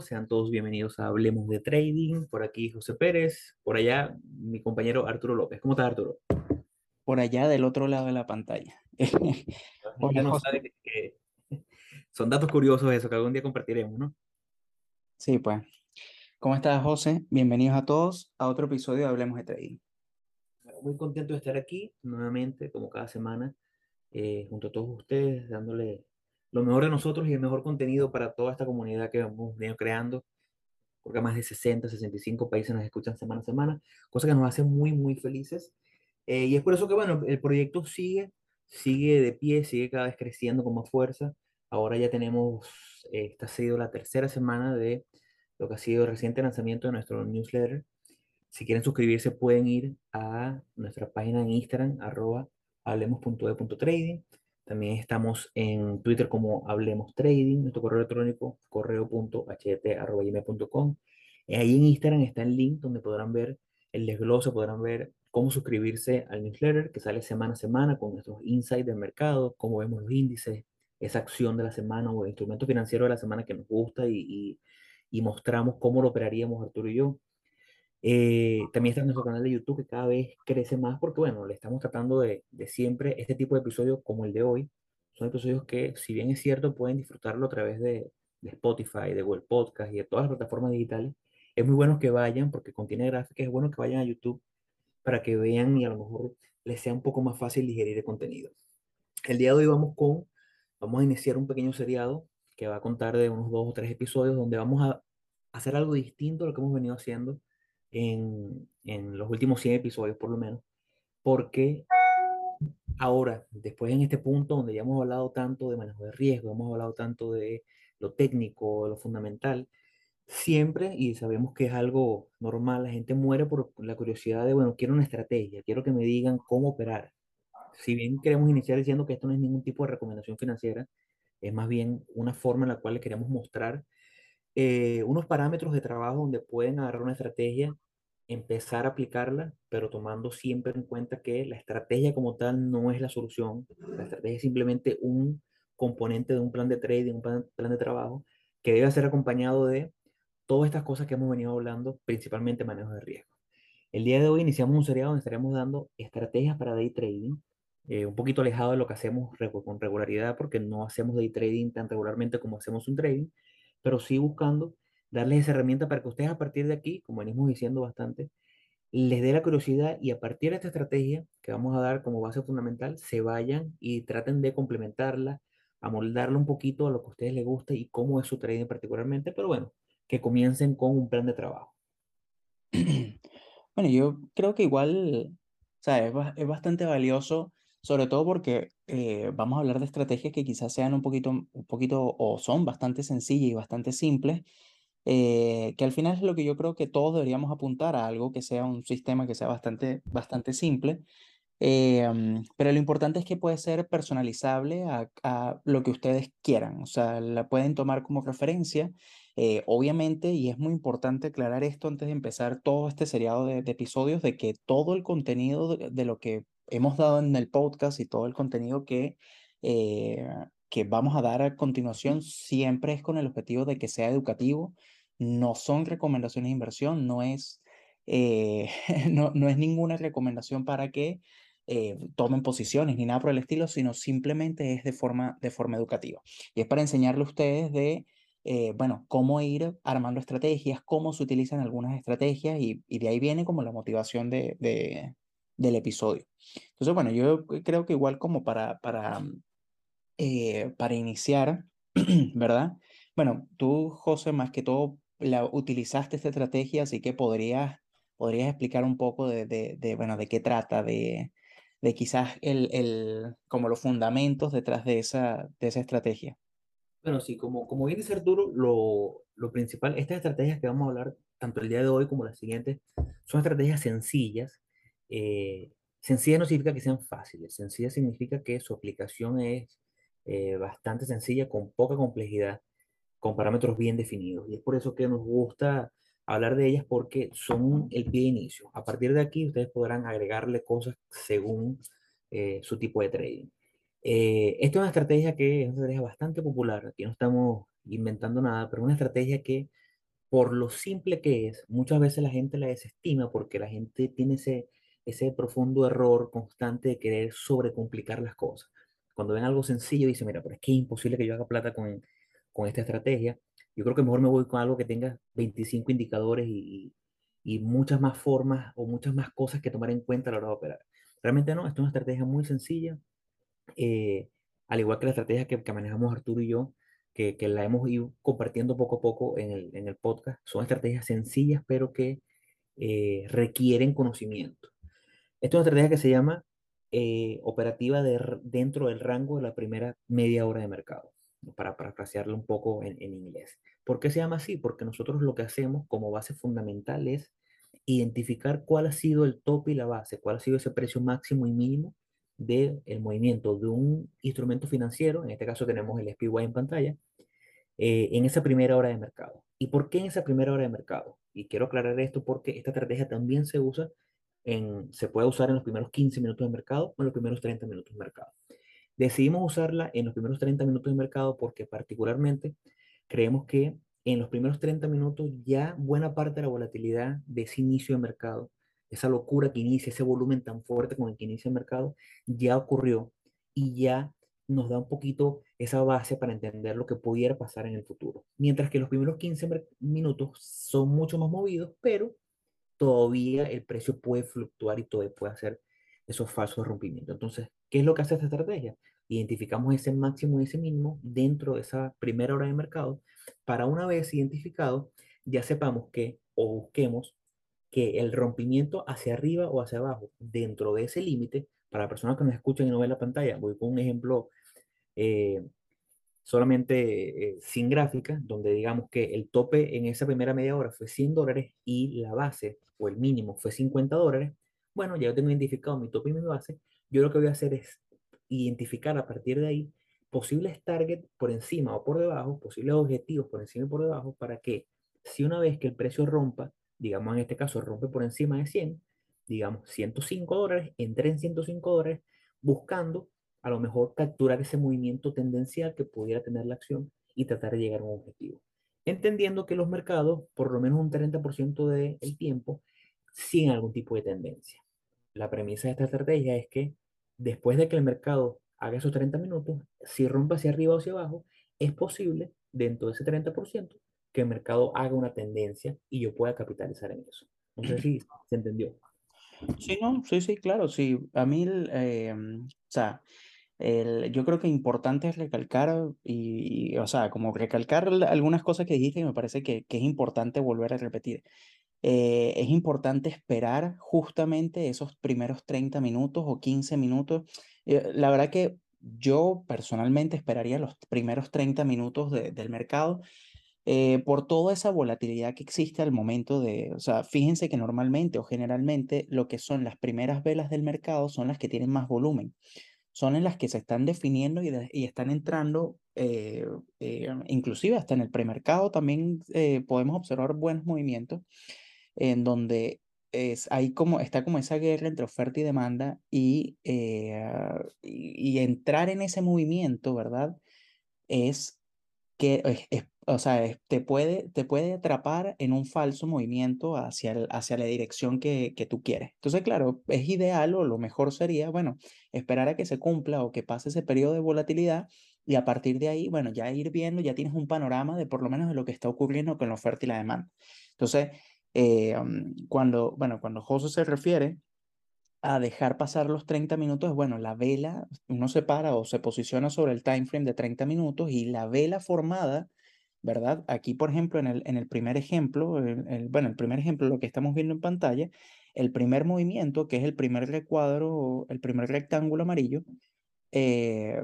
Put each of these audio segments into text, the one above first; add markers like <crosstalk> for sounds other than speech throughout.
Sean todos bienvenidos a Hablemos de Trading. Por aquí José Pérez, por allá mi compañero Arturo López. ¿Cómo estás, Arturo? por allá del otro lado de la pantalla. <laughs> Hola, no sabe que, <laughs> son datos curiosos eso que algún día compartiremos, ¿no? Sí, pues. ¿Cómo estás, José? Bienvenidos a todos a otro episodio de Hablemos de Trading. Muy contento de estar aquí nuevamente, como cada semana, eh, junto a todos ustedes, dándole lo mejor de nosotros y el mejor contenido para toda esta comunidad que hemos venido creando. Porque más de 60, 65 países nos escuchan semana a semana, cosa que nos hace muy, muy felices. Eh, y es por eso que, bueno, el proyecto sigue, sigue de pie, sigue cada vez creciendo con más fuerza. Ahora ya tenemos, eh, esta ha sido la tercera semana de lo que ha sido el reciente lanzamiento de nuestro newsletter. Si quieren suscribirse, pueden ir a nuestra página en Instagram, arroba hablemos.de.trading. También estamos en Twitter como Hablemos Trading, nuestro correo electrónico correo.ht.gmail.com. Ahí en Instagram está el link donde podrán ver el desglose, podrán ver cómo suscribirse al newsletter que sale semana a semana con nuestros insights del mercado, cómo vemos los índices, esa acción de la semana o el instrumento financiero de la semana que nos gusta y, y mostramos cómo lo operaríamos Arturo y yo. Eh, también está nuestro canal de YouTube que cada vez crece más porque, bueno, le estamos tratando de, de siempre este tipo de episodios como el de hoy. Son episodios que, si bien es cierto, pueden disfrutarlo a través de, de Spotify, de Google Podcast y de todas las plataformas digitales. Es muy bueno que vayan porque contiene gráficas, es bueno que vayan a YouTube para que vean y a lo mejor les sea un poco más fácil digerir el contenido. El día de hoy vamos con, vamos a iniciar un pequeño seriado que va a contar de unos dos o tres episodios donde vamos a hacer algo distinto a lo que hemos venido haciendo en, en los últimos 100 episodios por lo menos, porque ahora, después en este punto donde ya hemos hablado tanto de manejo de riesgo, hemos hablado tanto de lo técnico, de lo fundamental, siempre, y sabemos que es algo normal, la gente muere por la curiosidad de, bueno, quiero una estrategia, quiero que me digan cómo operar. Si bien queremos iniciar diciendo que esto no es ningún tipo de recomendación financiera, es más bien una forma en la cual le queremos mostrar eh, unos parámetros de trabajo donde pueden agarrar una estrategia, empezar a aplicarla, pero tomando siempre en cuenta que la estrategia como tal no es la solución. La estrategia es simplemente un componente de un plan de trading, un plan, plan de trabajo, que debe ser acompañado de todas estas cosas que hemos venido hablando, principalmente manejo de riesgo. El día de hoy iniciamos un seriado donde estaremos dando estrategias para day trading, eh, un poquito alejado de lo que hacemos con regularidad, porque no hacemos day trading tan regularmente como hacemos un trading, pero sí buscando darles esa herramienta para que ustedes a partir de aquí, como venimos diciendo bastante, les dé la curiosidad y a partir de esta estrategia que vamos a dar como base fundamental, se vayan y traten de complementarla, amoldarla un poquito a lo que a ustedes les guste y cómo es su trading particularmente, pero bueno, que comiencen con un plan de trabajo. Bueno, yo creo que igual, o sea, es, es bastante valioso, sobre todo porque eh, vamos a hablar de estrategias que quizás sean un poquito, un poquito o son bastante sencillas y bastante simples, eh, que al final es lo que yo creo que todos deberíamos apuntar a algo que sea un sistema que sea bastante, bastante simple mm, pero lo importante es que puede ser personalizable a, a lo que ustedes quieran, o sea, la pueden tomar como referencia, eh, obviamente, y es muy importante aclarar esto antes de empezar todo este seriado de, episodios, de que todo el contenido de, de lo que hemos dado en el podcast y todo el contenido que, eh, que vamos a dar a continuación siempre es con el objetivo de que sea educativo, no son recomendaciones de inversión, no es... eh, <laughs> no, no es ninguna recomendación para que eh, tomen posiciones ni nada por el estilo, sino simplemente es de forma, de forma educativa. Y es para enseñarle a ustedes de, eh, bueno, cómo ir armando estrategias, cómo se utilizan algunas estrategias y, y de ahí viene como la motivación de, de, del episodio. Entonces, bueno, yo creo que igual como para, para, eh, para iniciar, <clears throat> ¿verdad? Bueno, tú, José, más que todo, la, utilizaste esta estrategia, así que podrías, podrías explicar un poco de, de, bueno, de qué trata, de, de quizás el, el, como los fundamentos detrás de esa, de esa estrategia. Bueno, sí, como, como bien dice Arturo, lo, lo principal, estas estrategias que vamos a hablar tanto el día de hoy como las siguientes, son estrategias sencillas. Eh, sencillas no significa que sean fáciles, sencillas significa que su aplicación es eh, bastante sencilla, con poca complejidad, con parámetros bien definidos. Y es por eso que nos gusta hablar de ellas porque son el pie de inicio. A partir de aquí ustedes podrán agregarle cosas según eh, su tipo de trading. Eh, esta es una estrategia que es una estrategia bastante popular. Aquí no estamos inventando nada, pero una estrategia que por lo simple que es, muchas veces la gente la desestima porque la gente tiene ese, ese profundo error constante de querer sobrecomplicar las cosas. Cuando ven algo sencillo, dicen, mira, pero es que es imposible que yo haga plata con, con esta estrategia. Yo creo que mejor me voy con algo que tenga 25 indicadores y, y muchas más formas o muchas más cosas que tomar en cuenta a la hora de operar. Realmente no, esto es una estrategia muy sencilla, eh, al igual que la estrategia que, que, manejamos Arturo y yo, que, que, la hemos ido compartiendo poco a poco en el, en el podcast. Son estrategias sencillas, pero que eh, requieren conocimiento. Esta es una estrategia que se llama eh, operativa de, dentro del rango de la primera media hora de mercado, para parafrasearlo un poco en, inglés. ¿Por qué se llama así? Porque nosotros lo que hacemos como base fundamental es identificar cuál ha sido el tope y la base, cuál ha sido ese precio máximo y mínimo del movimiento de un instrumento financiero, en este caso tenemos el SPY en pantalla, eh, en esa primera hora de mercado. ¿Y por qué en esa primera hora de mercado? Y quiero aclarar esto porque esta estrategia también se usa en, se puede usar en los primeros 15 minutos de mercado o en los primeros 30 minutos de mercado. Decidimos usarla en los primeros 30 minutos de mercado porque particularmente creemos que en los primeros 30 minutos ya buena parte de la volatilidad de ese inicio de mercado, esa locura que inicia, ese volumen tan fuerte con el que inicia el mercado, ya ocurrió y ya nos da un poquito esa base para entender lo que pudiera pasar en el futuro. Mientras que los primeros 15 minutos son mucho más movidos, pero todavía el precio puede fluctuar y todavía puede hacer esos falsos rompimientos. Entonces, ¿qué es lo que hace esta estrategia? Identificamos ese máximo y ese mínimo dentro de esa primera hora de mercado para una vez identificado, ya sepamos que o busquemos que el rompimiento hacia arriba o hacia abajo dentro de ese límite, para personas que nos escuchan y no ven la pantalla, voy con un ejemplo eh, solamente eh, sin gráfica, donde digamos que el tope en esa primera media hora fue 100 dólares y la base o el mínimo fue 50 dólares, bueno, ya yo tengo identificado mi tope y mi base, yo lo que voy a hacer es identificar a partir de ahí posibles targets por encima o por debajo, posibles objetivos por encima y por debajo, para que si una vez que el precio rompa, digamos en este caso rompe por encima de 100, digamos 105 dólares, entre en 105 dólares buscando a lo mejor capturar ese movimiento tendencial que pudiera tener la acción y tratar de llegar a un objetivo. Entendiendo que los mercados, por lo menos un 30% del tiempo, siguen algún tipo de tendencia. La premisa de esta estrategia es que después de que el mercado haga esos 30 minutos, si rompe hacia arriba o hacia abajo, es posible, dentro de ese 30%, que el mercado haga una tendencia y yo pueda capitalizar en eso. No sé si se entendió. Sí, no, sí, sí, claro, sí. A mí, eh, o sea, el, yo creo que importante es recalcar, y, o sea, como recalcar algunas cosas que dijiste y me parece que, que es importante volver a repetir. Eh, es importante esperar justamente esos primeros 30 minutos o 15 minutos. Eh, la verdad que yo personalmente esperaría los primeros 30 minutos del mercado eh, por toda esa volatilidad que existe al momento de, o sea, fíjense que normalmente o generalmente lo que son las primeras velas del mercado son las que tienen más volumen, son en las que se están definiendo y, están entrando, eh, eh, inclusive hasta en el premercado también podemos observar buenos movimientos en donde es, hay como, está como esa guerra entre oferta y demanda y, y, y entrar en ese movimiento, ¿verdad? Es que es, o sea, te, puede, te puede atrapar en un falso movimiento hacia, hacia la dirección que, que tú quieres. Entonces, claro, es ideal o lo mejor sería, bueno, esperar a que se cumpla o que pase ese periodo de volatilidad y a partir de ahí, bueno, ya ir viendo, ya tienes un panorama de por lo menos de lo que está ocurriendo con la oferta y la demanda. Entonces, eh, cuando, bueno, cuando José se refiere a dejar pasar los 30 minutos, bueno, la vela, uno se para o se posiciona sobre el time frame de 30 minutos y la vela formada, ¿verdad? Aquí, por ejemplo, en el, en el primer ejemplo, bueno, el primer ejemplo, lo que estamos viendo en pantalla, el primer movimiento, que es el primer recuadro, el primer rectángulo amarillo, eh,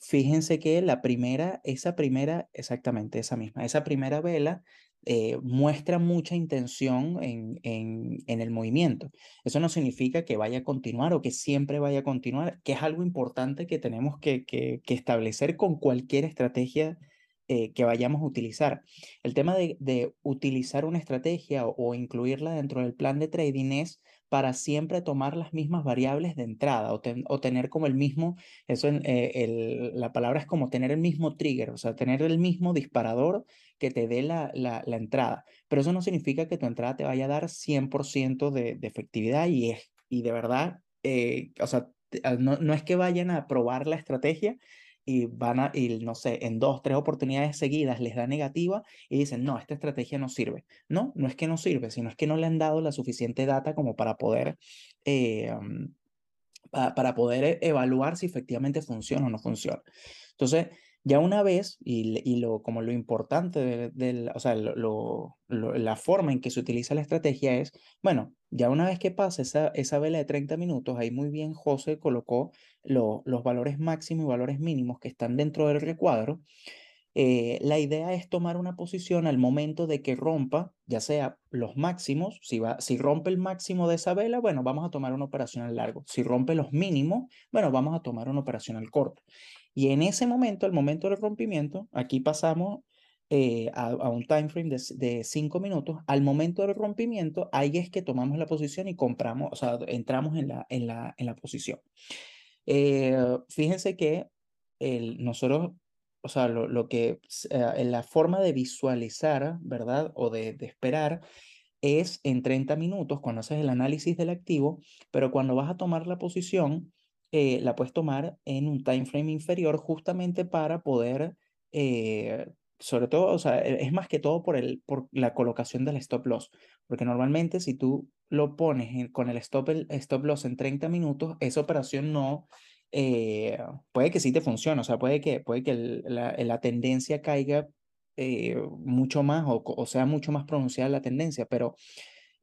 fíjense que la primera, esa primera, exactamente esa misma, esa primera vela eh, muestra mucha intención en, en, el movimiento. Eso no significa que vaya a continuar o que siempre vaya a continuar, que es algo importante que tenemos que, establecer con cualquier estrategia eh, que vayamos a utilizar. El tema de, utilizar una estrategia o, o, incluirla dentro del plan de trading es para siempre tomar las mismas variables de entrada o, tener como el mismo, eso eh, la palabra es como tener el mismo trigger, o sea, tener el mismo disparador que te dé la, la, la entrada. Pero eso no significa que tu entrada te vaya a dar 100% de, de efectividad y, es, y de verdad, eh, o sea, no, no es que vayan a probar la estrategia y van a, y no sé, en dos, tres oportunidades seguidas les da negativa y dicen, no, esta estrategia no sirve. No, no es que no sirve, sino es que no le han dado la suficiente data como para poder, eh, para poder e, evaluar si efectivamente funciona o no funciona. Entonces, ya una vez, y, y lo, como lo importante de, de, o sea, la forma en que se utiliza la estrategia es, bueno, ya una vez que pasa esa, esa vela de 30 minutos, ahí muy bien José colocó lo, los valores máximos y valores mínimos que están dentro del recuadro. Eh, la idea es tomar una posición al momento de que rompa, ya sea los máximos, si, va, si rompe el máximo de esa vela, bueno, vamos a tomar una operación al largo. Si rompe los mínimos, bueno, vamos a tomar una operación al corto. Y en ese momento, al momento del rompimiento, aquí pasamos eh, a, a, un time frame de, de cinco minutos. Al momento del rompimiento, ahí es que tomamos la posición y compramos, o sea, entramos en la, en la, en la posición. Eh, fíjense que el, nosotros, o sea, lo, lo que, eh, la forma de visualizar, ¿verdad? O de, de esperar es en 30 minutos cuando haces el análisis del activo, pero cuando vas a tomar la posición, eh, la puedes tomar en un time frame inferior justamente para poder, eh, sobre todo, o sea, e, es más que todo por, el, por la colocación del stop loss, porque normalmente si tú lo pones en, con el stop, el stop loss en 30 minutos, esa operación no, eh, puede que sí te funcione, o sea, puede que, puede que el, la, la, tendencia caiga eh, mucho más o, o, sea mucho más pronunciada la tendencia, pero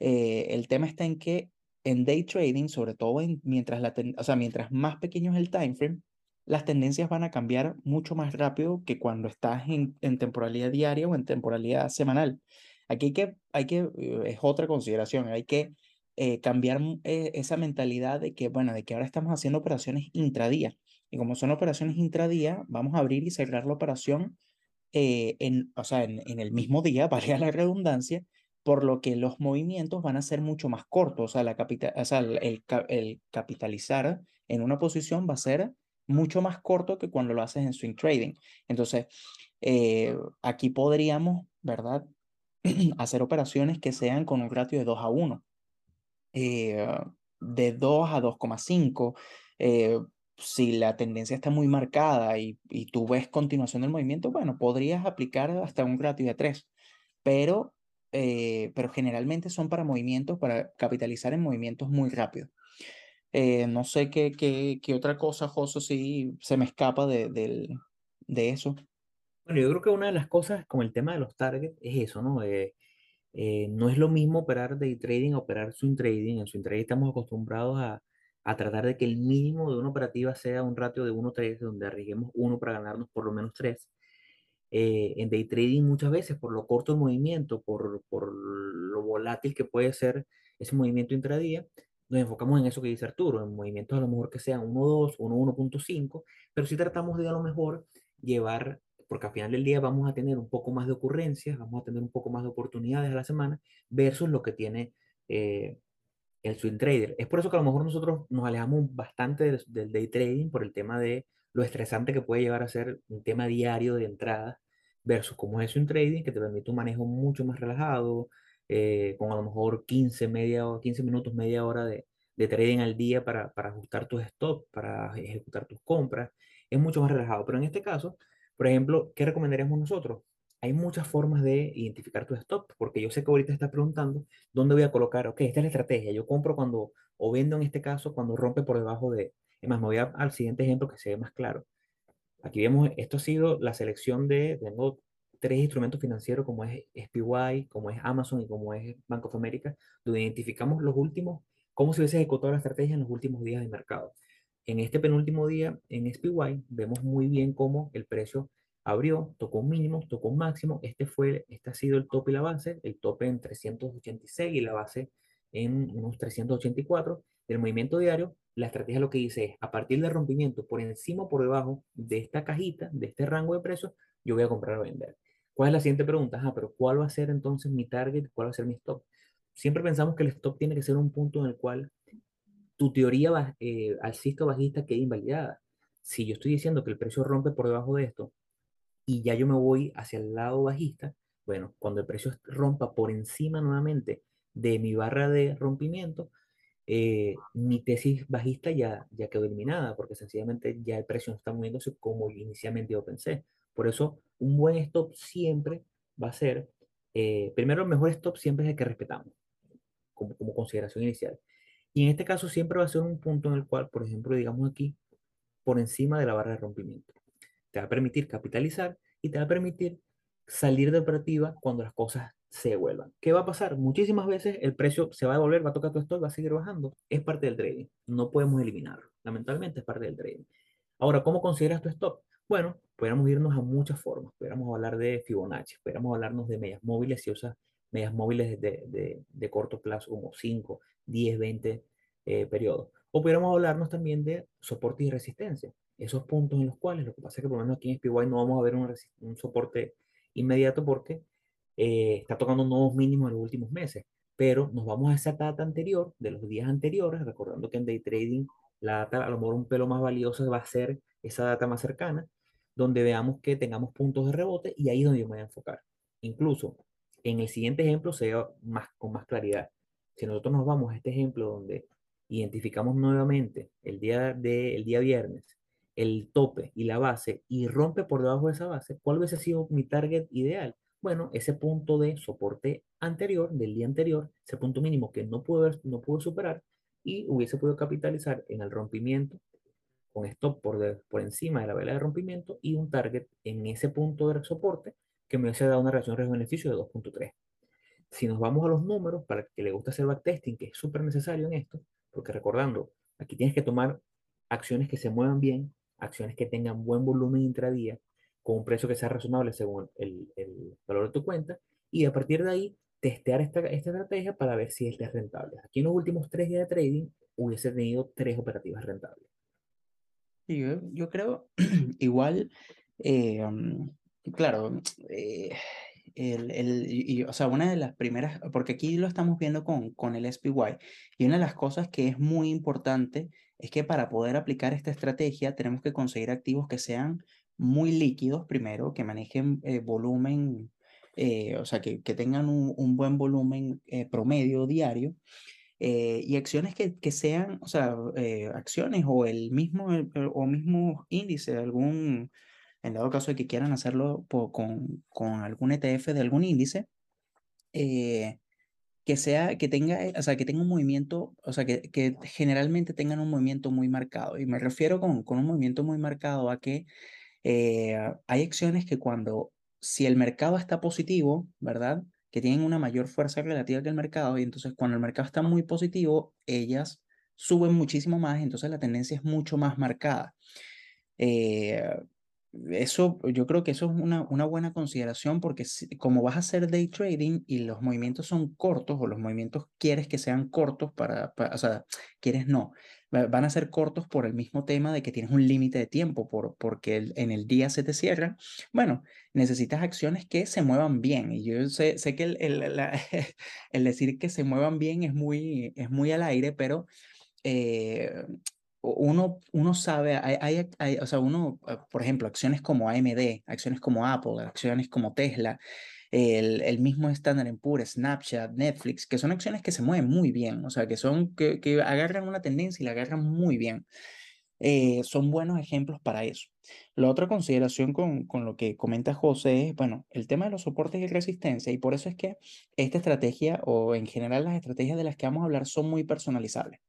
eh, el tema está en que en day trading, sobre todo en, mientras, la o sea, mientras más pequeño es el time frame, las tendencias van a cambiar mucho más rápido que cuando estás en, temporalidad diaria o en temporalidad semanal. Aquí hay que, hay que eh, es otra consideración, hay que eh, cambiar eh, esa mentalidad de que, bueno, de que ahora estamos haciendo operaciones intradía. Y como son operaciones intradía, vamos a abrir y cerrar la operación en, o sea, en, en el mismo día, <laughs> valga la redundancia, por lo que los movimientos van a ser mucho más cortos, o sea, el, capitalizar en una posición va a ser mucho más corto que cuando lo haces en swing trading. Entonces, eh, aquí podríamos, ¿verdad? <clears throat> hacer operaciones que sean con un ratio de 2 a 1, eh, de 2 a 2,5. Eh, si la tendencia está muy marcada y, y tú ves continuación del movimiento, bueno, podrías aplicar hasta un ratio de 3, pero eh, pero generalmente son para movimientos, para capitalizar en movimientos muy rápidos. Eh, no sé qué, qué, qué, otra cosa, Joso, si se me escapa de, de, de, eso. Bueno, yo creo que una de las cosas con el tema de los targets es eso, ¿no? Eh, eh, no es lo mismo operar day trading a operar swing trading. En swing trading estamos acostumbrados a, a tratar de que el mínimo de una operativa sea un ratio de 1-3, donde arriesguemos 1 para ganarnos por lo menos 3 eh, en day trading muchas veces por lo corto el movimiento, por, por lo volátil que puede ser ese movimiento intradía, nos enfocamos en eso que dice Arturo, en movimientos a lo mejor que sean 1.2, 1.1.5, pero sí tratamos de a lo mejor llevar, porque al final del día vamos a tener un poco más de ocurrencias, vamos a tener un poco más de oportunidades a la semana versus lo que tiene eh, el swing trader. Es por eso que a lo mejor nosotros nos alejamos bastante del, del day trading por el tema de lo estresante que puede llevar a ser un tema diario de entrada versus como es un trading que te permite un manejo mucho más relajado, eh, con a lo mejor 15, media, 15 minutos, media hora de, de trading al día para, para ajustar tus stops, para ejecutar tus compras. Es mucho más relajado. Pero en este caso, por ejemplo, ¿qué recomendaríamos nosotros? Hay muchas formas de identificar tu stop, porque yo sé que ahorita estás preguntando dónde voy a colocar, ok, esta es la estrategia, yo compro cuando, o vendo en este caso, cuando rompe por debajo de, es más, me voy a, al siguiente ejemplo que se ve más claro. Aquí vemos, esto ha sido la selección de, tengo tres instrumentos financieros como es SPY, como es Amazon y como es Bank of America, donde identificamos los últimos, cómo se hubiese ejecutado la estrategia en los últimos días de mercado. En este penúltimo día, en SPY, vemos muy bien cómo el precio abrió, tocó un mínimo, tocó un máximo. Este, fue, este ha sido el tope y la base, el tope en 386 y la base en unos 384 del movimiento diario la estrategia lo que dice es, a partir del rompimiento por encima o por debajo de esta cajita, de este rango de precios, yo voy a comprar o vender. ¿Cuál es la siguiente pregunta? Ah, pero ¿cuál va a ser entonces mi target? ¿Cuál va a ser mi stop? siempre pensamos que el stop tiene que ser un punto en el cual tu teoría eh, alcista o bajista quede invalidada. Si yo estoy diciendo que el precio rompe por debajo de esto y ya yo me voy hacia el lado bajista, bueno, cuando el precio rompa por encima nuevamente de mi barra de rompimiento, eh, mi tesis bajista ya, ya quedó eliminada, porque sencillamente ya el precio no está moviéndose como inicialmente yo pensé. Por eso, un buen stop siempre va a ser, eh, primero, el mejor stop siempre es el que respetamos, como, como consideración inicial. Y en este caso siempre va a ser un punto en el cual, por ejemplo, digamos aquí, por encima de la barra de rompimiento. Te va a permitir capitalizar y te va a permitir salir de operativa cuando las cosas se devuelvan. ¿Qué va a pasar? Muchísimas veces el precio se va a devolver, va a tocar tu stop, va a seguir bajando. Es parte del trading. No podemos eliminarlo. Lamentablemente es parte del trading. Ahora, ¿cómo consideras tu stop? Bueno, podríamos irnos a muchas formas. Podríamos hablar de Fibonacci, podríamos hablarnos de medias móviles si usas medias móviles de, de, de corto plazo como 5, 10, 20 periodos. O pudiéramos hablarnos también de soporte y resistencia. Esos puntos en los cuales, lo que pasa es que por lo menos aquí en SPY no vamos a ver un, un soporte inmediato porque eh, está tocando nuevos mínimos en los últimos meses, pero nos vamos a esa data anterior, de los días anteriores, recordando que en day trading la data a lo mejor un pelo más valioso va a ser esa data más cercana, donde veamos que tengamos puntos de rebote y ahí es donde yo me voy a enfocar. Incluso en el siguiente ejemplo se ve más, con más claridad. Si nosotros nos vamos a este ejemplo donde identificamos nuevamente el día, de, el día viernes el tope y la base y rompe por debajo de esa base, ¿cuál hubiese sido mi target ideal? Bueno, ese punto de soporte anterior, del día anterior, ese punto mínimo que no pudo, no pudo superar y hubiese podido capitalizar en el rompimiento con stop por, por encima de la vela de rompimiento y un target en ese punto de soporte que me hubiese dado una relación riesgo-beneficio de 2.3. Si nos vamos a los números, para que le guste hacer backtesting, que es súper necesario en esto, porque recordando, aquí tienes que tomar acciones que se muevan bien, acciones que tengan buen volumen intradía, con un precio que sea razonable según el, el valor de tu cuenta, y a partir de ahí testear esta, esta estrategia para ver si es rentable. Aquí en los últimos tres días de trading hubiese tenido tres operativas rentables. Yo, yo creo <clears throat> igual, eh, claro, eh, el, el, y, o sea, una de las primeras, porque aquí lo estamos viendo con, con el SPY, y una de las cosas que es muy importante es que para poder aplicar esta estrategia tenemos que conseguir activos que sean muy líquidos primero, que manejen eh, volumen, eh, o sea, que, que tengan un, un, buen volumen eh, promedio diario. y acciones que, que, sean, o sea, acciones o el mismo, o mismo índice algún, en dado caso de que quieran hacerlo con, con algún ETF de algún índice, eh, que sea, que tenga, eh, o sea, que tenga un movimiento, o sea, que, que generalmente tengan un movimiento muy marcado. Y me refiero con, con un movimiento muy marcado a que eh, hay acciones que cuando, si el mercado está positivo, ¿verdad? Que tienen una mayor fuerza relativa que el mercado, y entonces cuando el mercado está muy positivo, ellas suben muchísimo más, entonces la tendencia es mucho más marcada. Eh, eso, yo creo que eso es una, una buena consideración porque como vas a hacer day trading y los movimientos son cortos o los movimientos quieres que sean cortos para, o sea, quieres no, van a ser cortos por el mismo tema de que tienes un límite de tiempo, por, porque en el día se te cierra, bueno, necesitas acciones que se muevan bien. Y yo sé, sé que el, el, <laughs> el decir que se muevan bien es muy, es muy al aire, pero eh, uno, uno sabe, hay, hay, o sea, uno, ah, por ejemplo, acciones como AMD, acciones como Apple, acciones como Tesla, el, mismo Standard Poor's, Snapchat, Netflix, que son acciones que se mueven muy bien, o sea, que son, que, que agarran una tendencia y la agarran muy bien. Eh, son buenos ejemplos para eso. La otra consideración con, con, lo que comenta José es, bueno, el tema de los soportes y resistencia, y por eso es que esta estrategia, o en general las estrategias de las que vamos a hablar, son muy personalizables.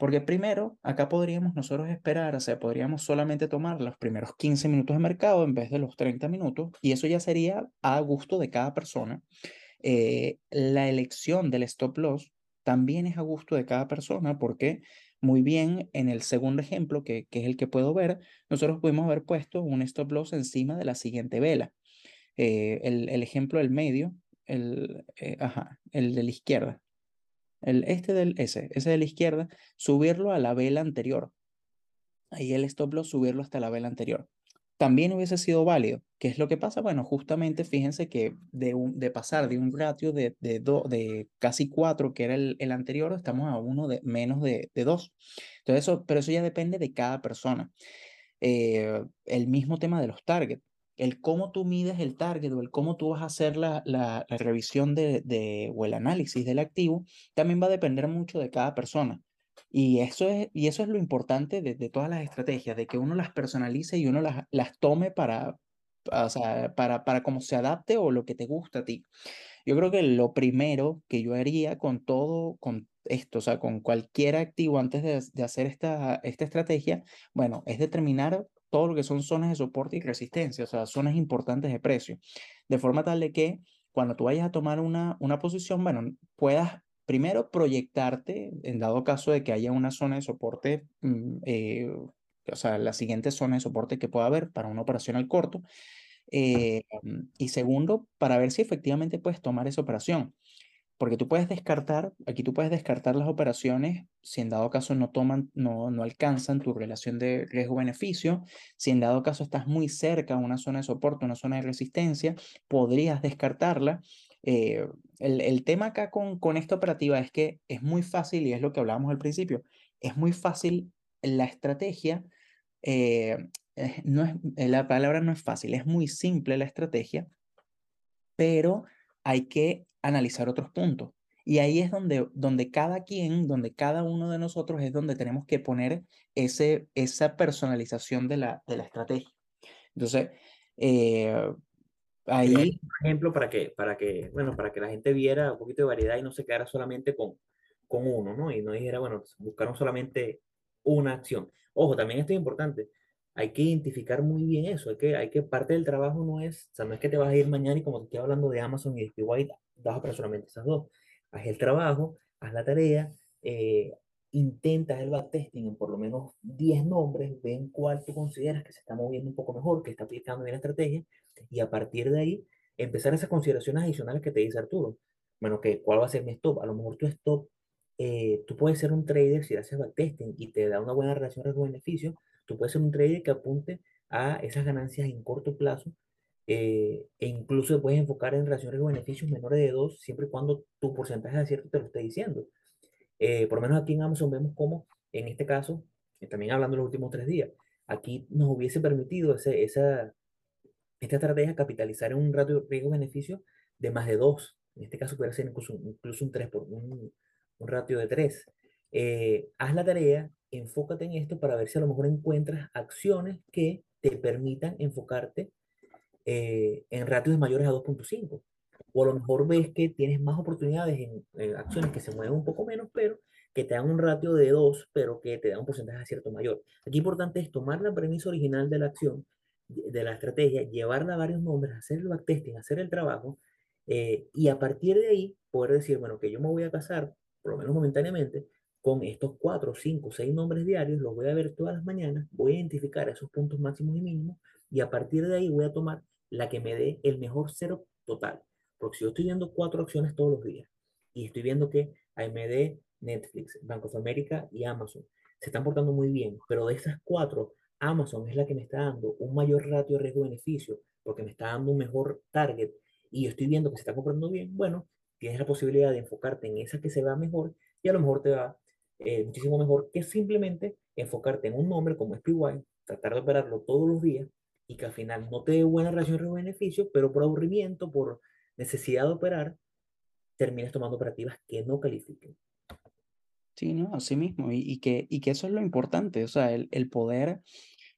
Porque primero, acá podríamos nosotros esperar, o sea, podríamos solamente tomar los primeros 15 minutos de mercado en vez de los 30 minutos, y eso ya sería a gusto de cada persona. Eh, la elección del stop loss también es a gusto de cada persona porque muy bien en el segundo ejemplo, que, que es el que puedo ver, nosotros pudimos haber puesto un stop loss encima de la siguiente vela. Eh, el, el, ejemplo del medio, el, eh, ajá, el de la izquierda, el este del S, ese de la izquierda, subirlo a la vela anterior. Ahí el stop loss, subirlo hasta la vela anterior. también hubiese sido válido. ¿Qué es lo que pasa? Bueno, justamente fíjense que de, de pasar de un ratio de, de, de casi 4, que era el, el, anterior, estamos a uno de menos de, de 2. Entonces, eso, pero eso ya depende de cada persona. Eh, el mismo tema de los targets el cómo tú mides el target o el cómo tú vas a hacer la, la, revisión de, de, o el análisis del activo, también va a depender mucho de cada persona. Y eso es, y eso es lo importante de, de todas las estrategias, de que uno las personalice y uno las, las tome para, o sea, para, para cómo se adapte o lo que te gusta a ti. Yo creo que lo primero que yo haría con todo, con esto, o sea, con cualquier activo antes de, de hacer esta, esta estrategia, bueno, es determinar todo lo que son zonas de soporte y resistencia, o sea, zonas importantes de precio, de forma tal de que cuando tú vayas a tomar una, una posición, bueno, puedas primero proyectarte en dado caso de que haya una zona de soporte, mm, eh, o sea, la siguiente zona de soporte que pueda haber para una operación al corto, eh, y segundo, para ver si efectivamente puedes tomar esa operación. Porque tú puedes descartar, aquí tú puedes descartar las operaciones si en dado caso no toman, no, no alcanzan tu relación de riesgo-beneficio, si en dado caso estás muy cerca a una zona de soporte, una zona de resistencia, podrías descartarla. Eh, el, el, tema acá con, con esta operativa es que es muy fácil, y es lo que hablábamos al principio, es muy fácil la estrategia, eh, no es, la palabra no es fácil, es muy simple la estrategia, pero hay que analizar otros puntos. Y ahí es donde, donde cada quien, donde cada uno de nosotros es donde tenemos que poner ese, esa personalización de la, de la estrategia. Entonces, eh, ahí... Por ejemplo, para que, para, que, bueno, para que la gente viera un poquito de variedad y no se quedara solamente con, con uno, ¿no? Y no dijera, bueno, buscaron solamente una acción. Ojo, también esto es importante hay que identificar muy bien eso, hay que, hay que parte del trabajo no es, o sea, no es que te vas a ir mañana y como te estoy hablando de Amazon y de White, a operar solamente esas dos. Haz el trabajo, haz la tarea, eh, intentas el backtesting en por lo menos 10 nombres, ven cuál tú consideras que se está moviendo un poco mejor, que está aplicando bien la estrategia, y a partir de ahí empezar esas consideraciones adicionales que te dice Arturo. Bueno, que ¿cuál va a ser mi stop? A lo mejor tu stop, eh, tú puedes ser un trader si haces backtesting y te da una buena relación riesgo-beneficio, Tú puedes ser un trader que apunte a esas ganancias en corto plazo eh, e incluso puedes enfocar en relaciones de beneficios menores de 2 siempre y cuando tu porcentaje de acierto te lo esté diciendo. Eh, por lo menos aquí en Amazon vemos cómo, en este caso, eh, también hablando de los últimos tres días, aquí nos hubiese permitido ese, esa, esta estrategia capitalizar en un ratio de riesgo-beneficio de más de 2. En este caso puede ser incluso, incluso un 3 por un, un ratio de 3. haz la tarea, enfócate en esto para ver si a lo mejor encuentras acciones que te permitan enfocarte eh, en ratios mayores a 2.5. O a lo mejor ves que tienes más oportunidades en, acciones que se mueven un poco menos, pero que te dan un ratio de 2, pero que te dan un porcentaje de acierto mayor. Aquí importante es tomar la premisa original de la acción, de la estrategia, llevarla a varios nombres, hacer el backtesting, hacer el trabajo, eh, y a partir de ahí poder decir, bueno, que yo me voy a casar, por lo menos momentáneamente, con estos cuatro, cinco, seis nombres diarios, los voy a ver todas las mañanas, voy a identificar esos puntos máximos y mínimos y a partir de ahí voy a tomar la que me dé el mejor cero total. Porque si yo estoy viendo cuatro acciones todos los días y estoy viendo que AMD, Netflix, Bank of America y Amazon se están portando muy bien, pero de esas cuatro, Amazon es la que me está dando un mayor ratio de riesgo-beneficio porque me está dando un mejor target y yo estoy viendo que se está comprando bien, bueno, tienes la posibilidad de enfocarte en esa que se va mejor y a lo mejor te va eh, muchísimo mejor que simplemente enfocarte en un nombre como SPY, tratar de operarlo todos los días y que al final no te dé buena relación riesgo-beneficio, pero por aburrimiento, por necesidad de operar, termines tomando operativas que no califiquen. Sí, ¿no? Así mismo. Y, y, que, y que eso es lo importante, o sea, el, el poder,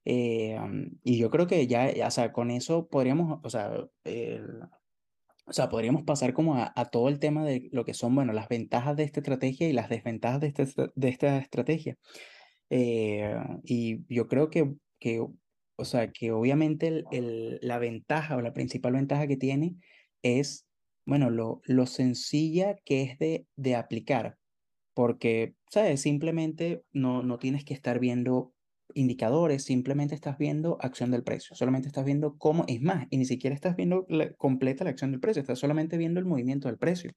eh, y yo creo que ya, o sea, con eso podríamos, o sea, o sea, podríamos pasar como a, a, todo el tema de lo que son, bueno, las ventajas de esta estrategia y las desventajas de, este, de esta estrategia. Eh, y yo creo que, que, o sea, que obviamente la ventaja o la principal ventaja que tiene es, bueno, lo, sencilla que es de, aplicar. Porque, ¿sabes? Simplemente no, no tienes que estar viendo indicadores, simplemente estás viendo acción del precio, solamente estás viendo cómo, es más, y ni siquiera estás viendo completa la acción del precio, estás solamente viendo el movimiento del precio.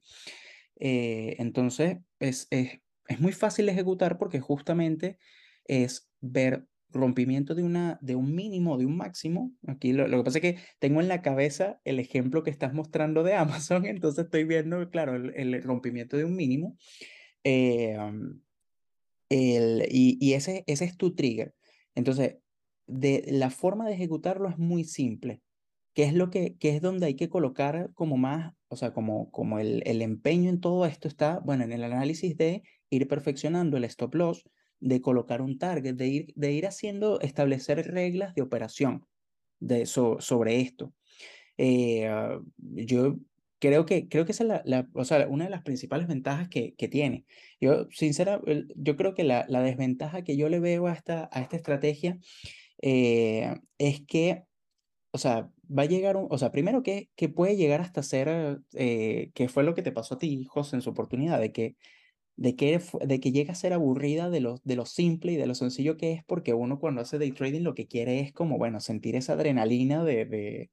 Eh, entonces, es, es, es muy fácil ejecutar porque justamente es ver rompimiento de, una, de un mínimo, de un máximo. Aquí lo, lo, que pasa es que tengo en la cabeza el ejemplo que estás mostrando de <laughs> Amazon, entonces estoy viendo, claro, el, el rompimiento de un mínimo. Eh, el, y, y ese, ese es tu trigger. Entonces, de, la forma de ejecutarlo es muy simple. ¿Qué es lo que, qué es donde hay que colocar como más, o sea, como, como el, el empeño en todo esto está, bueno, en el análisis de ir perfeccionando el stop loss, de colocar un target, de ir, de ir haciendo, establecer reglas de operación de, sobre esto. Eh, ah, yo creo que, creo que esa es la, o sea, una de las principales ventajas que, que tiene. Yo, sinceramente, yo creo que la, la, desventaja que yo le veo a esta, a esta estrategia eh, es que, o sea, va a llegar, un, o sea, primero que, que puede llegar hasta ser, eh, que fue lo que te pasó a ti, José, en su oportunidad, de que de que, de que llega a ser aburrida de lo, de lo simple y de lo sencillo que es, porque uno cuando hace day trading lo que quiere es como, bueno, sentir esa adrenalina de, de,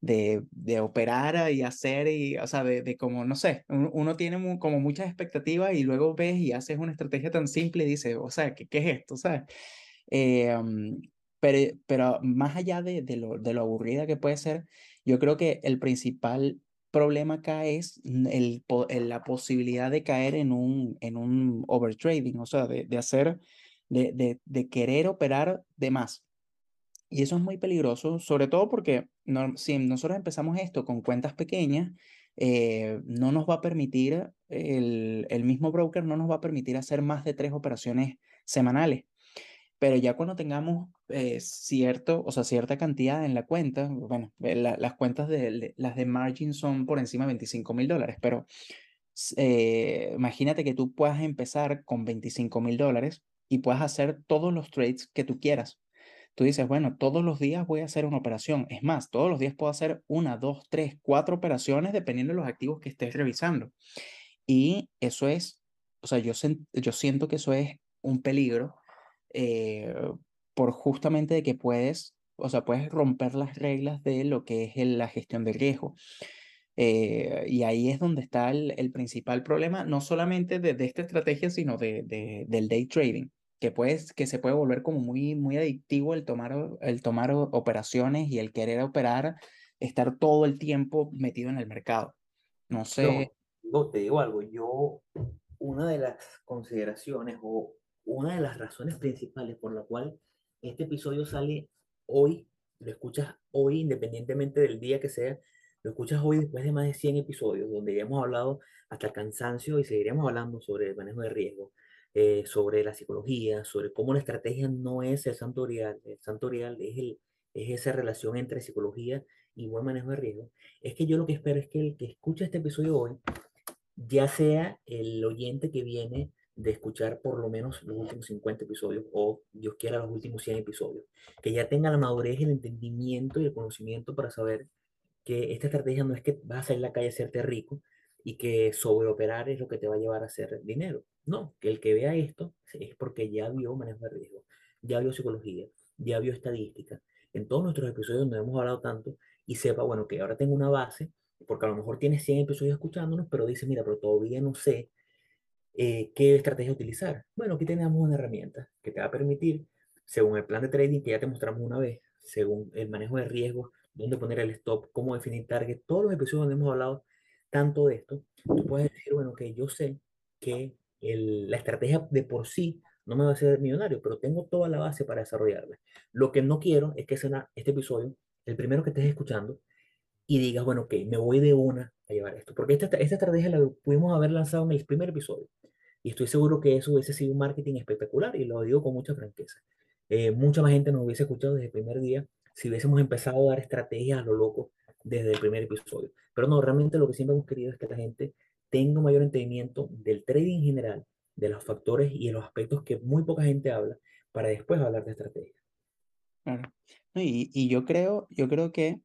de, de operar y hacer, y, o sea, de, de como, no sé, uno, tiene como muchas expectativas y luego ves y haces una estrategia tan simple y dices, o sea, ¿qué, qué es esto? ¿Sabes? Eh, pero, pero más allá de, de, lo, de lo aburrida que puede ser, yo creo que el principal problema acá es el, la posibilidad de caer en un, en un overtrading, o sea, de, de hacer, de, de, de, querer operar de más. Y eso es muy peligroso, sobre todo porque no, si nosotros empezamos esto con cuentas pequeñas, eh, no nos va a permitir, el, el mismo broker no nos va a permitir hacer más de tres operaciones semanales. Pero ya cuando tengamos eh, cierto, o sea, cierta cantidad en la cuenta, bueno, eh, las cuentas de, las de margin son por encima de 25 mil dólares, pero eh, imagínate que tú puedas empezar con 25 mil dólares y puedas hacer todos los trades que tú quieras. Tú dices, bueno, todos los días voy a hacer una operación. Es más, todos los días puedo hacer una, dos, tres, cuatro operaciones dependiendo de los activos que estés revisando. Y eso es, o sea, yo, yo siento que eso es un peligro eh, por justamente de que puedes, o sea, puedes romper las reglas de lo que es la gestión de riesgo. Eh, y ahí es donde está el, el principal problema, no solamente de, de, esta estrategia, sino de, de, del day trading, que, puedes, que se puede volver como muy, muy adictivo el tomar, el tomar operaciones y el querer operar, estar todo el tiempo metido en el mercado. No sé. No, te digo algo, yo, una de las consideraciones o una de las razones principales por la cual este episodio sale hoy, lo escuchas hoy independientemente del día que sea, lo escuchas hoy después de más de 100 episodios, donde ya hemos hablado hasta el cansancio y seguiremos hablando sobre el manejo de riesgo, eh, sobre la psicología, sobre cómo la estrategia no es el santo real, el santo real es, el, es esa relación entre psicología y buen manejo de riesgo. Es que yo lo que espero es que el que escucha este episodio hoy ya sea el oyente que viene de escuchar por lo menos los últimos 50 episodios o Dios quiera los últimos 100 episodios, que ya tenga la madurez, el entendimiento y el conocimiento para saber que esta estrategia no es que vas a a la calle a hacerte rico y que sobreoperar es lo que te va a llevar a hacer dinero. No, que el que vea esto es porque ya vio manejo de riesgo, ya vio psicología, ya vio estadística. En todos nuestros episodios donde hemos hablado tanto y sepa, bueno, que ahora tengo una base, porque a lo mejor tienes 100 episodios escuchándonos, pero dice, mira, pero todavía no sé eh, ¿qué estrategia utilizar? Bueno, aquí tenemos una herramienta que te va a permitir, según el plan de trading que ya te mostramos una vez, según el manejo de riesgos, dónde poner el stop, cómo definir target, todos los episodios donde hemos hablado tanto de esto, tú puedes decir, bueno, que yo sé que el, la estrategia de por sí no me va a hacer millonario, pero tengo toda la base para desarrollarla. Lo que no quiero es que sea este episodio, el primero que estés escuchando, y digas, bueno, ok, me voy de una a llevar esto. Porque esta, esta estrategia la pudimos haber lanzado en el primer episodio. Y estoy seguro que eso hubiese sido un marketing espectacular y lo digo con mucha franqueza. Eh, mucha más gente nos hubiese escuchado desde el primer día si hubiésemos empezado a dar estrategias a lo loco desde el primer episodio. Pero no, realmente lo que siempre hemos querido es que la gente tenga un mayor entendimiento del trading en general, de los factores y de los aspectos que muy poca gente habla, para después hablar de estrategia. Claro. Y, y yo, creo, yo creo que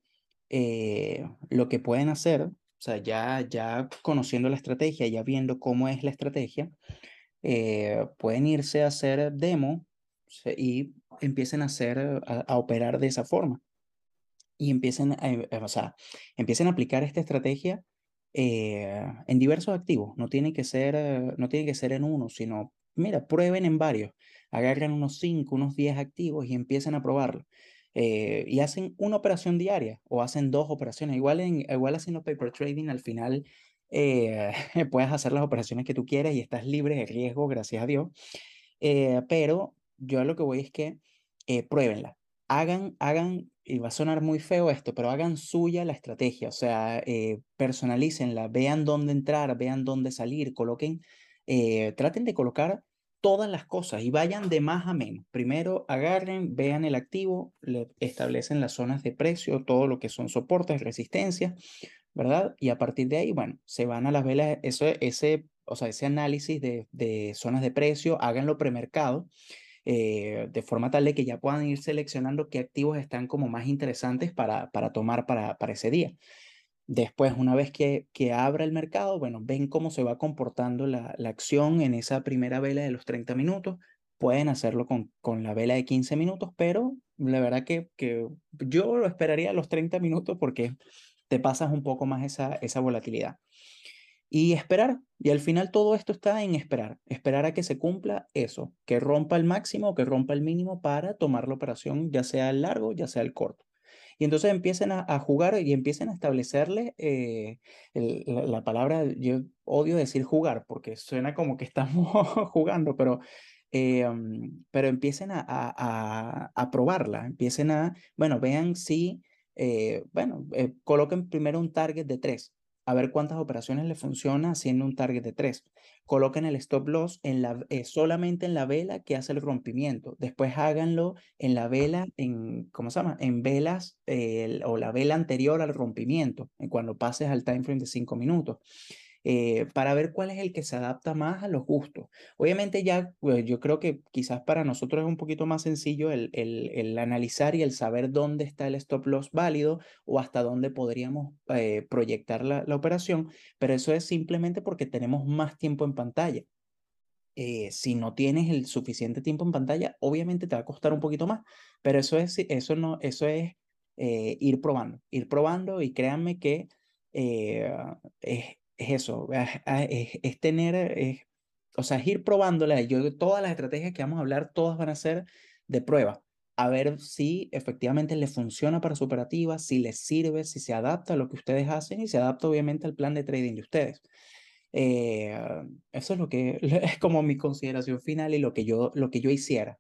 eh, lo que pueden hacer, o sea, ya, ya conociendo la estrategia, ya viendo cómo es la estrategia, eh, pueden irse a hacer demo y empiecen a hacer, a, operar de esa forma. Y empiecen a, eh, o sea, empiecen a aplicar esta estrategia en diversos activos. No tiene que ser, no tiene que ser en uno, sino mira, prueben en varios, agarran unos 5, unos 10 activos y empiecen a probarlo. Eh, y hacen una operación diaria o hacen dos operaciones. Igual, en, igual haciendo paper trading, al final eh, <laughs> puedes hacer las operaciones que tú quieras y estás libre de riesgo, gracias a Dios. Eh, pero yo a lo que voy es que pruébenla. Hagan, hagan, y va a sonar muy feo esto, pero hagan suya la estrategia, o sea, personalícenla, vean dónde entrar, vean dónde salir, coloquen, traten de colocar todas las cosas y vayan de más a menos. Primero agarren, vean el activo, le establecen las zonas de precio, todo lo que son soportes, resistencia, ¿verdad? Y a partir de ahí, bueno, se van a las velas, eso, ese, o sea, ese análisis de, de zonas de precio, háganlo premercado. Eh, de forma tal de que ya puedan ir seleccionando qué activos están como más interesantes para, para tomar para, para ese día. Después, una vez que, que abra el mercado, bueno, ven cómo se va comportando la, la acción en esa primera vela de los 30 minutos. Pueden hacerlo con, con la vela de 15 minutos, pero la verdad que, que yo lo esperaría a los 30 minutos porque te pasas un poco más esa, esa volatilidad. Y esperar, y al final todo esto está en esperar, esperar a que se cumpla eso, que rompa el máximo o que rompa el mínimo para tomar la operación, ya sea el largo, ya sea el corto. Y entonces empiecen a, jugar y empiecen a establecerle eh, la, palabra, yo odio decir jugar porque suena como que estamos <laughs> jugando, pero, eh, pero empiecen a, a, a, probarla, empiecen a, bueno, vean si, eh, bueno, coloquen primero un target de tres a ver cuántas operaciones le funciona haciendo un target de 3. Coloquen el stop loss en la, eh, solamente en la vela que hace el rompimiento. Después háganlo en la vela, en, ¿cómo se llama? En velas o la vela anterior al rompimiento, en cuando pases al time frame de 5 minutos. Eh, para ver cuál es el que se adapta más a los gustos. Obviamente ya, pues, yo creo que quizás para nosotros es un poquito más sencillo el, el, el analizar y el saber dónde está el stop loss válido o hasta dónde podríamos eh, proyectar la, la, operación, pero eso es simplemente porque tenemos más tiempo en pantalla. Eh, si no tienes el suficiente tiempo en pantalla, obviamente te va a costar un poquito más, pero eso es, eso no, eso es ir probando, ir probando y créanme que es, es eso, es, tener, es, o sea, es ir probándola. Yo, todas las estrategias que vamos a hablar, todas van a ser de prueba, a ver si efectivamente le funciona para su operativa, si les sirve, si se adapta a lo que ustedes hacen y se adapta obviamente al plan de trading de ustedes. Eh, eso es lo que <laughs> es como mi consideración final y lo que yo, lo que yo hiciera.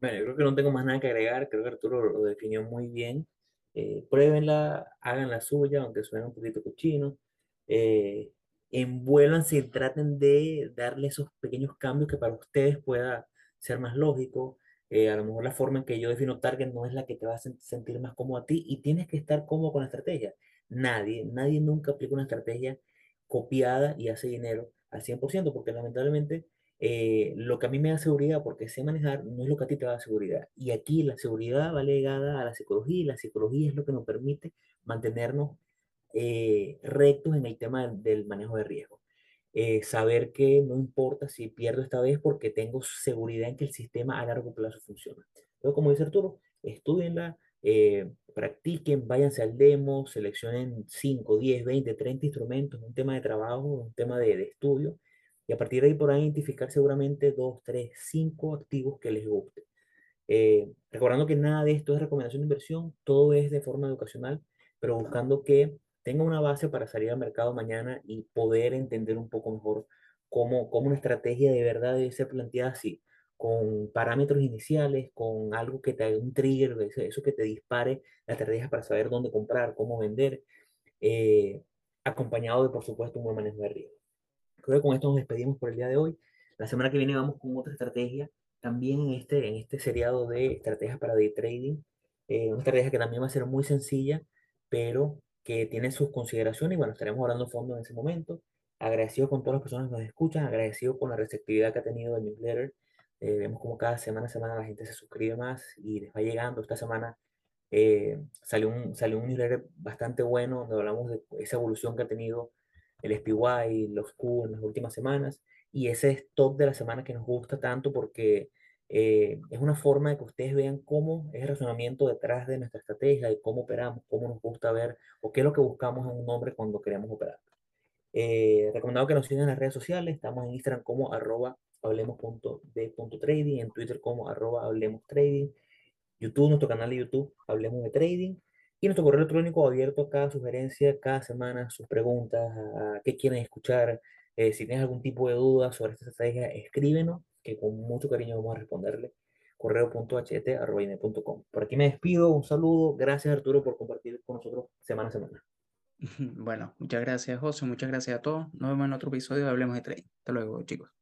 Bueno, yo creo que no tengo más nada que agregar, creo que Arturo lo, definió muy bien. Eh, pruébenla, hagan la suya, aunque suene un poquito cochino eh, envuélvanse y traten de darle esos pequeños cambios que para ustedes pueda ser más lógico. Eh, a lo mejor la forma en que yo defino target no es la que te va a sentir más cómodo a ti y tienes que estar cómodo con la estrategia. Nadie, nadie nunca aplica una estrategia copiada y hace dinero al 100%, porque lamentablemente eh, lo que a mí me da seguridad, porque sé manejar, no es lo que a ti te da seguridad. Y aquí la seguridad va ligada a la psicología y la psicología es lo que nos permite mantenernos eh, rectos en el tema del, manejo de riesgo. Eh, saber que no importa si pierdo esta vez porque tengo seguridad en que el sistema a largo plazo funciona. Entonces, como dice Arturo, estudienla, eh, practiquen, váyanse al demo, seleccionen 5, 10, 20, 30 instrumentos, un tema de trabajo, un tema de, de estudio, y a partir de ahí podrán identificar seguramente 2, 3, 5 activos que les guste. recordando que nada de esto es recomendación de inversión, todo es de forma educacional, pero buscando que tenga una base para salir al mercado mañana y poder entender un poco mejor cómo, cómo una estrategia de verdad debe ser planteada así, con parámetros iniciales, con algo que te haga un trigger, eso que te dispare la estrategia para saber dónde comprar, cómo vender, eh, acompañado de, por supuesto, un buen manejo de riesgo. Creo que con esto nos despedimos por el día de hoy. La semana que viene vamos con otra estrategia, también en este, en este seriado de estrategias para day trading. Eh, una estrategia que también va a ser muy sencilla, pero que tiene sus consideraciones y bueno, estaremos hablando fondo en ese momento. Agradecido con todas las personas que nos escuchan, agradecido con la receptividad que ha tenido el newsletter. Eh, vemos como cada semana semana la gente se suscribe más y les va llegando. Esta semana eh, salió, un, salió un newsletter bastante bueno donde hablamos de esa evolución que ha tenido el SPY, los Q en las últimas semanas. Y ese es top de la semana que nos gusta tanto porque eh, es una forma de que ustedes vean cómo es el razonamiento detrás de nuestra estrategia, y cómo operamos, cómo nos gusta ver o qué es lo que buscamos en un nombre cuando queremos operar. Eh, recomendado que nos sigan en las redes sociales. Estamos en Instagram como arroba hablemos.de.trading, en Twitter como arroba hablemos trading, YouTube, nuestro canal de YouTube, hablemos de trading. Y nuestro correo electrónico abierto a cada sugerencia, cada semana, sus preguntas, a qué quieren escuchar. Eh, si tienes algún tipo de duda sobre esta estrategia, escríbenos, que con mucho cariño vamos a responderle. correo.ht.com. Por aquí me despido, un saludo. Gracias Arturo por compartir con nosotros semana a semana. <laughs> Bueno, muchas gracias José, muchas gracias a todos. Nos vemos en otro episodio Hablemos de Trading. Hasta luego chicos.